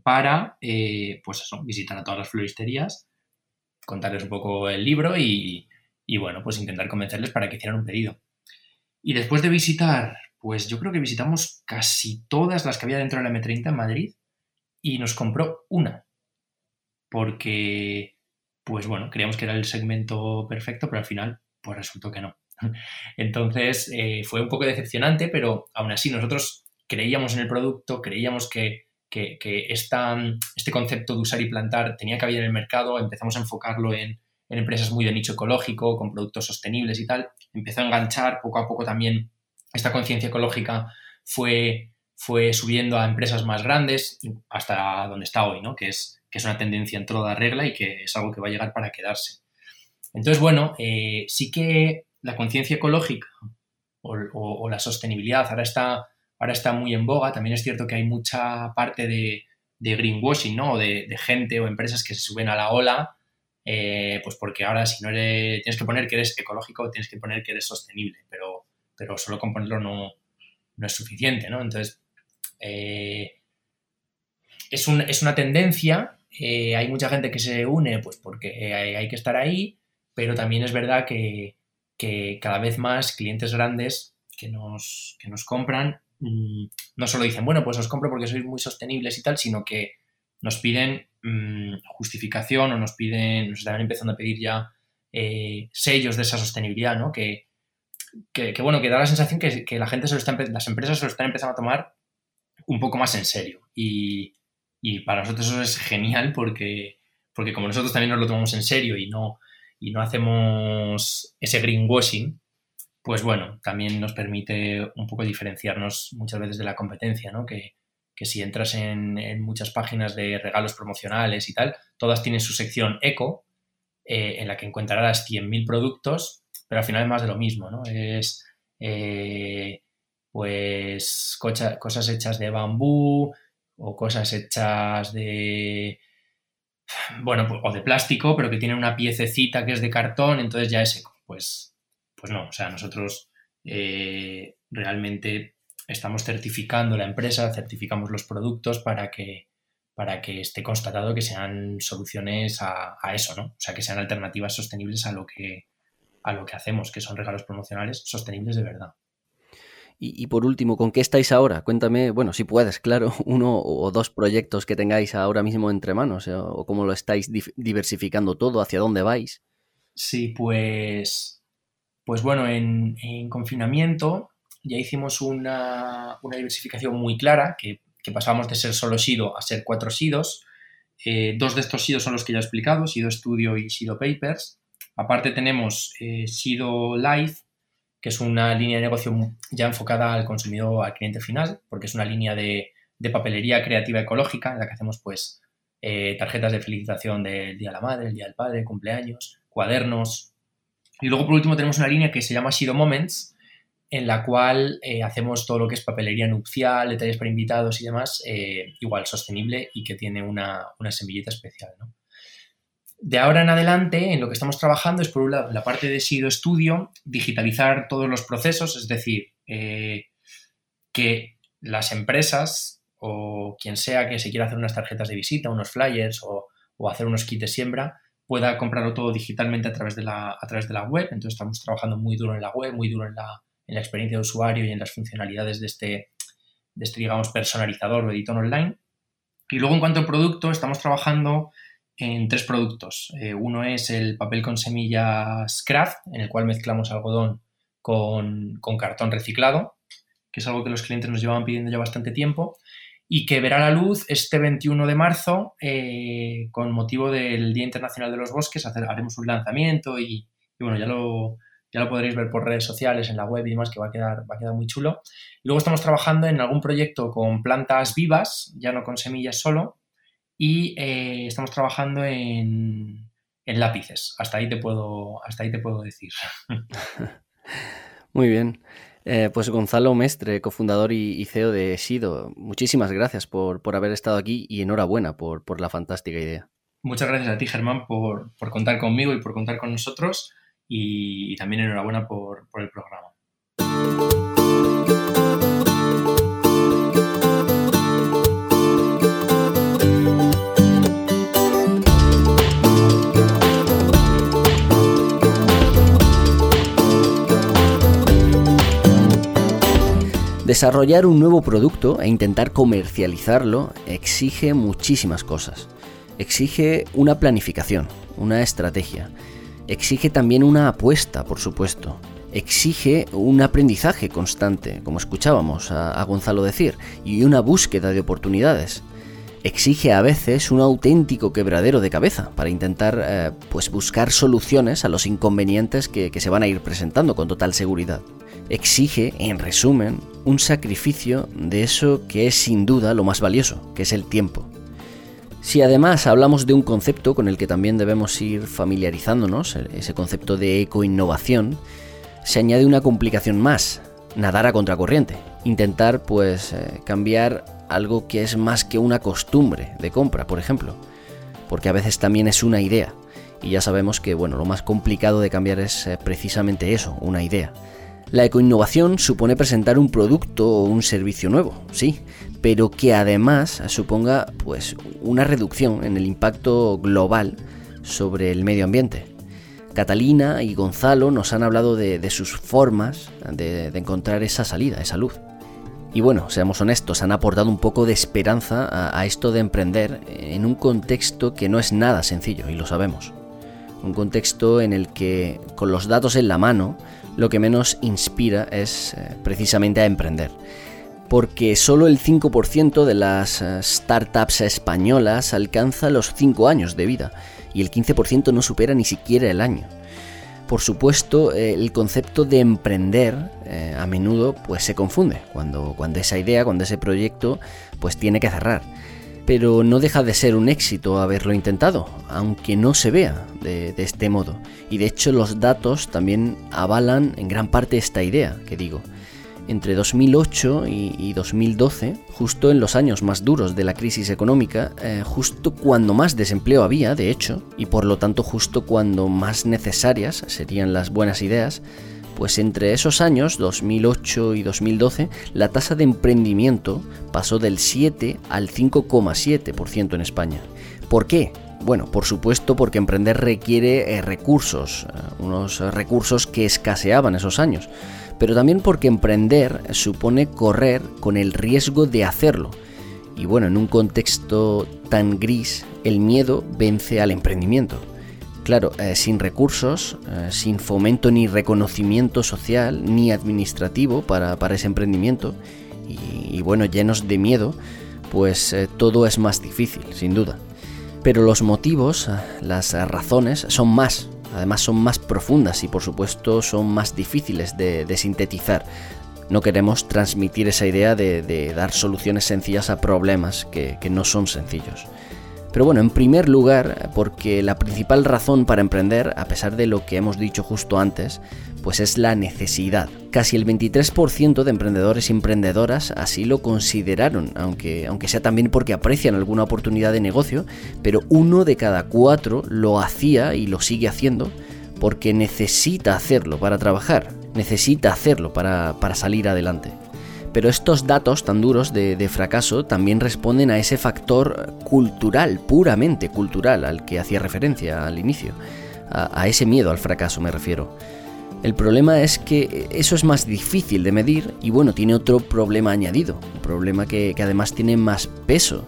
para, eh, pues eso, visitar a todas las floristerías, contarles un poco el libro y, y, bueno, pues intentar convencerles para que hicieran un pedido. Y después de visitar, pues yo creo que visitamos casi todas las que había dentro de la M30 en Madrid y nos compró una, porque, pues bueno, creíamos que era el segmento perfecto, pero al final, pues resultó que no. <laughs> Entonces eh, fue un poco decepcionante, pero aún así nosotros creíamos en el producto, creíamos que, este concepto de usar y plantar tenía que haber en el mercado, empezamos a enfocarlo en, empresas muy de nicho ecológico, con productos sostenibles y tal. Empezó a enganchar poco a poco también esta conciencia ecológica fue, fue subiendo a empresas más grandes hasta donde está hoy, ¿no? que, es, que es una tendencia en toda regla y que es algo que va a llegar para quedarse. Entonces, bueno, eh, sí que la conciencia ecológica o, la sostenibilidad ahora está, ahora está muy en boga. También es cierto que hay mucha parte de, greenwashing, ¿no? De, gente o empresas que se suben a la ola, eh, pues porque ahora si no eres, tienes que poner que eres ecológico, tienes que poner que eres sostenible, pero, pero solo con ponerlo no, no es suficiente, ¿no? Entonces, eh, es, es, una tendencia, eh, hay mucha gente que se une pues porque hay que estar ahí, pero también es verdad que, que cada vez más clientes grandes que nos, que nos compran mm, no solo dicen, bueno, pues os compro porque sois muy sostenibles y tal, sino que nos piden mm, justificación o nos piden, nos están empezando a pedir ya eh, sellos de esa sostenibilidad, ¿no? Que, que, bueno, que da la sensación que, que la gente se lo está, las empresas se lo están empezando a tomar un poco más en serio. Y, y para nosotros eso es genial porque, porque como nosotros también nos lo tomamos en serio y no, y no hacemos ese greenwashing, pues bueno, también nos permite un poco diferenciarnos muchas veces de la competencia, ¿no? Que, si entras en, muchas páginas de regalos promocionales y tal, todas tienen su sección eco, eh, en la que encontrarás 100.000 productos, pero al final es más de lo mismo, ¿no? Es, eh, pues, cosas hechas de bambú o cosas hechas de bueno, pues, o de plástico, pero que tiene una piececita que es de cartón, entonces ya es eco. Pues, pues no, o sea, nosotros eh, realmente estamos certificando la empresa, certificamos los productos para que, para que esté constatado que sean soluciones a, eso, ¿no? O sea, que sean alternativas sostenibles a lo que, a lo que hacemos, que son regalos promocionales sostenibles de verdad. Y, por último, ¿con qué estáis ahora? Cuéntame, bueno, si puedes, claro, <laughs> uno o dos proyectos que tengáis ahora mismo entre manos, eh, o cómo lo estáis diversificando todo, hacia dónde vais. Sí, pues, pues bueno, en, confinamiento ya hicimos una, diversificación muy clara, que, pasamos de ser solo SIDO a ser cuatro SIDOS. Eh, dos de estos SIDO son los que ya he explicado, SIDO Studio y SIDO Papers. Aparte tenemos eh, SIDO Live, que es una línea de negocio ya enfocada al consumidor, al cliente final, porque es una línea de, papelería creativa ecológica en la que hacemos pues eh, tarjetas de felicitación del Día de la Madre, el Día del Padre, cumpleaños, cuadernos. Y luego por último tenemos una línea que se llama Sido Moments, en la cual eh, hacemos todo lo que es papelería nupcial, detalles para invitados y demás, eh, igual sostenible y que tiene una, una semillita especial. De ahora en adelante, en lo que estamos trabajando es por un lado la parte de Sido Studio, digitalizar todos los procesos, es decir, eh, que las empresas o quien sea que se quiera hacer unas tarjetas de visita, unos flyers o, hacer unos kits de siembra, pueda comprarlo todo digitalmente a través, de la, a través de la web. Entonces estamos trabajando muy duro en la web, muy duro en la, en la experiencia de usuario y en las funcionalidades de este, de este digamos, personalizador o editor online. Y luego en cuanto al producto, estamos trabajando en tres productos. Eh, uno es el papel con semillas craft, en el cual mezclamos algodón con, cartón reciclado, que es algo que los clientes nos llevaban pidiendo ya bastante tiempo y que verá la luz este 21 de marzo eh, con motivo del Día Internacional de los Bosques. haremos un lanzamiento y, bueno, ya lo, ya lo podréis ver por redes sociales, en la web y demás, que va a quedar, va a quedar muy chulo. luego estamos trabajando en algún proyecto con plantas vivas, ya no con semillas solo, y eh, estamos trabajando en, lápices. Hasta ahí te puedo, hasta ahí te puedo decir. <laughs> Muy bien. Eh, pues Gonzalo Mestre, cofundador y, CEO de Sido, muchísimas gracias por, haber estado aquí y enhorabuena por, por, la fantástica idea. Muchas gracias a ti, Germán, por, contar conmigo y por contar con nosotros y, también enhorabuena por, por el programa. Desarrollar un nuevo producto e intentar comercializarlo exige muchísimas cosas. Exige una planificación, una estrategia. Exige también una apuesta, por supuesto. Exige un aprendizaje constante, como escuchábamos a, Gonzalo decir, y una búsqueda de oportunidades. Exige a veces un auténtico quebradero de cabeza para intentar eh, pues buscar soluciones a los inconvenientes que se van a ir presentando con total seguridad exige, en resumen, un sacrificio de eso que es sin duda lo más valioso, que es el tiempo. Si además hablamos de un concepto con el que también debemos ir familiarizándonos, ese concepto de ecoinnovación, se añade una complicación más, nadar a contracorriente, intentar pues eh, cambiar algo que es más que una costumbre de compra, por ejemplo, porque a veces también es una idea, y ya sabemos que bueno, lo más complicado de cambiar es eh, precisamente eso, una idea. La ecoinnovación supone presentar un producto o un servicio nuevo, sí, pero que además suponga pues una reducción en el impacto global sobre el medio ambiente. Catalina y Gonzalo nos han hablado de, sus formas de, encontrar esa salida, esa luz. Y bueno, seamos honestos, han aportado un poco de esperanza a esto de emprender en un contexto que no es nada sencillo, y lo sabemos. Un contexto en el que, con los datos en la mano, lo que menos inspira es eh, precisamente a emprender. Porque solo el 5% de las eh, startups españolas alcanza los 5 años de vida y el 15% no supera ni siquiera el año. Por supuesto, eh, el concepto de emprender a menudo pues se confunde cuando, cuando esa idea, cuando ese proyecto pues tiene que cerrar pero no deja de ser un éxito haberlo intentado, aunque no se vea de, este modo. Y de hecho los datos también avalan en gran parte esta idea que digo. Entre 2008 y, 2012, justo en los años más duros de la crisis económica, eh, justo cuando más desempleo había, de hecho, y por lo tanto justo cuando más necesarias serían las buenas ideas, pues entre esos años, 2008 y 2012, la tasa de emprendimiento pasó del 7 al 5,7% en España. ¿Por qué? Bueno, por supuesto porque emprender requiere eh, recursos, eh, unos recursos que escaseaban esos años, pero también porque emprender supone correr con el riesgo de hacerlo. Y bueno, en un contexto tan gris, el miedo vence al emprendimiento. Claro, eh, sin recursos, eh, sin fomento ni reconocimiento social ni administrativo para, ese emprendimiento y, bueno, llenos de miedo, pues eh, todo es más difícil, sin duda. Pero los motivos, las razones, son más, además son más profundas y por supuesto son más difíciles de, sintetizar. No queremos transmitir esa idea de, dar soluciones sencillas a problemas que no son sencillos. Pero bueno, en primer lugar, porque la principal razón para emprender, a pesar de lo que hemos dicho justo antes, pues es la necesidad. Casi el 23% de emprendedores y emprendedoras así lo consideraron, aunque, aunque sea también porque aprecian alguna oportunidad de negocio, pero uno de cada cuatro lo hacía y lo sigue haciendo porque necesita hacerlo para trabajar, necesita hacerlo para, para salir adelante. Pero estos datos tan duros de, fracaso también responden a ese factor cultural, puramente cultural, al que hacía referencia al inicio. A, ese miedo al fracaso me refiero. El problema es que eso es más difícil de medir y bueno, tiene otro problema añadido, un problema que, que además tiene más peso.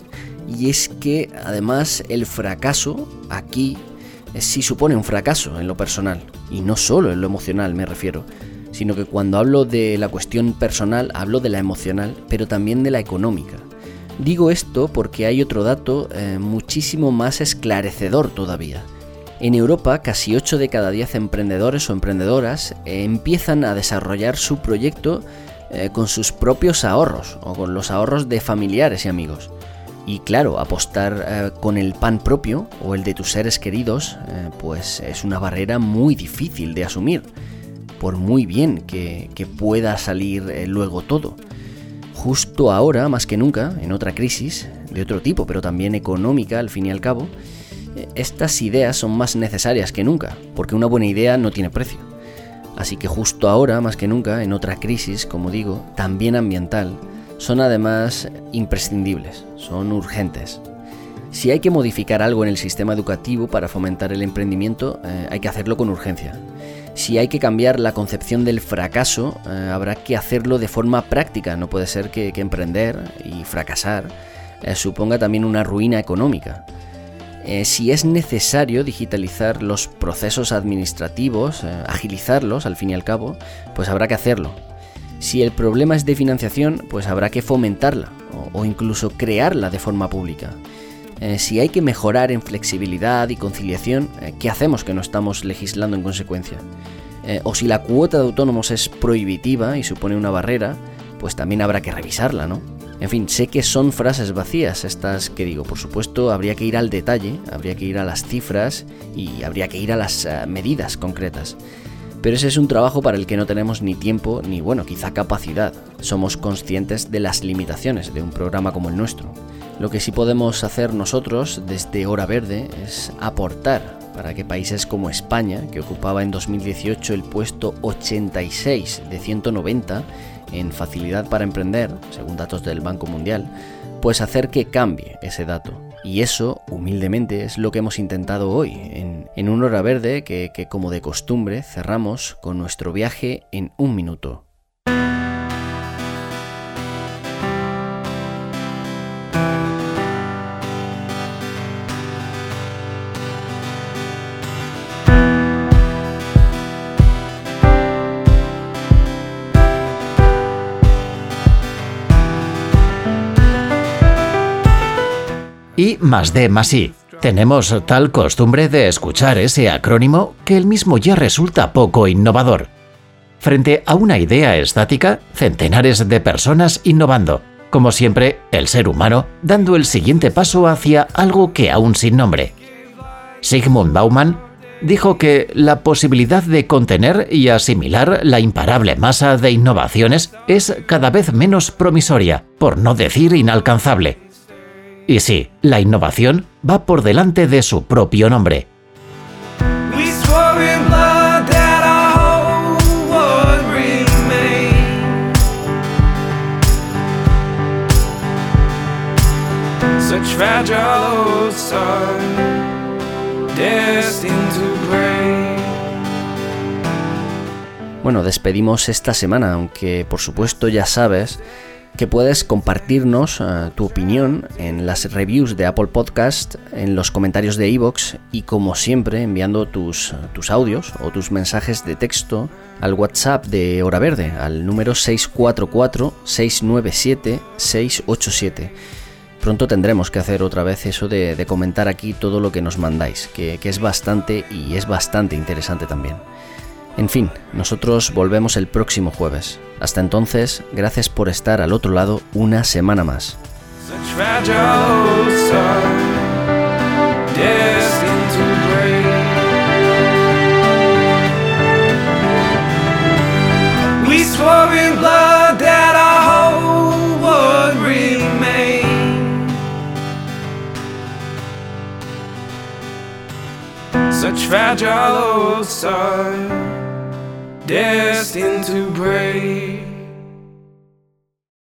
Y es que además el fracaso aquí sí supone un fracaso en lo personal, y no solo en lo emocional me refiero sino que cuando hablo de la cuestión personal hablo de la emocional, pero también de la económica. Digo esto porque hay otro dato eh, muchísimo más esclarecedor todavía. En Europa, casi 8 de cada 10 emprendedores o emprendedoras eh, empiezan a desarrollar su proyecto eh, con sus propios ahorros o con los ahorros de familiares y amigos. Y claro, apostar con el pan propio o el de tus seres queridos, pues es una barrera muy difícil de asumir por muy bien que, pueda salir eh, luego todo. Justo ahora, más que nunca, en otra crisis, de otro tipo, pero también económica al fin y al cabo, eh, estas ideas son más necesarias que nunca, porque una buena idea no tiene precio. Así que justo ahora, más que nunca, en otra crisis, como digo, también ambiental, son además imprescindibles, son urgentes. Si hay que modificar algo en el sistema educativo para fomentar el emprendimiento, eh, hay que hacerlo con urgencia. Si hay que cambiar la concepción del fracaso, eh, habrá que hacerlo de forma práctica. No puede ser que, emprender y fracasar eh, suponga también una ruina económica. Eh, si es necesario digitalizar los procesos administrativos, agilizarlos al fin y al cabo, pues habrá que hacerlo. Si el problema es de financiación, pues habrá que fomentarla o incluso crearla de forma pública. Eh, si hay que mejorar en flexibilidad y conciliación, eh, ¿qué hacemos que no estamos legislando en consecuencia? Eh, o si la cuota de autónomos es prohibitiva y supone una barrera, pues también habrá que revisarla, ¿no? En fin, sé que son frases vacías estas que digo, por supuesto, habría que ir al detalle, habría que ir a las cifras y habría que ir a las medidas concretas. Pero ese es un trabajo para el que no tenemos ni tiempo ni, bueno, quizá capacidad. Somos conscientes de las limitaciones de un programa como el nuestro. Lo que sí podemos hacer nosotros desde Hora Verde es aportar para que países como España, que ocupaba en 2018 el puesto 86 de 190 en facilidad para emprender, según datos del Banco Mundial, pues hacer que cambie ese dato. Y eso, humildemente, es lo que hemos intentado hoy, en, en un Hora Verde que, que, como de costumbre, cerramos con nuestro viaje en un minuto. Más D más I. Tenemos tal costumbre de escuchar ese acrónimo que el mismo ya resulta poco innovador. Frente a una idea estática, centenares de personas innovando. Como siempre, el ser humano dando el siguiente paso hacia algo que aún sin nombre. Sigmund Bauman dijo que la posibilidad de contener y asimilar la imparable masa de innovaciones es cada vez menos promisoria, por no decir inalcanzable. Y sí, la innovación va por delante de su propio nombre. Bueno, despedimos esta semana, aunque por supuesto ya sabes que puedes compartirnos eh, tu opinión en las reviews de Apple Podcast, en los comentarios de iVoox y como siempre enviando tus, tus audios o tus mensajes de texto al WhatsApp de Hora Verde, al número 644-697-687. Pronto tendremos que hacer otra vez eso de, comentar aquí todo lo que nos mandáis, que, que es bastante y es bastante interesante también. En fin, nosotros volvemos el próximo jueves. Hasta entonces, gracias por estar al otro lado una semana más. such destined to break.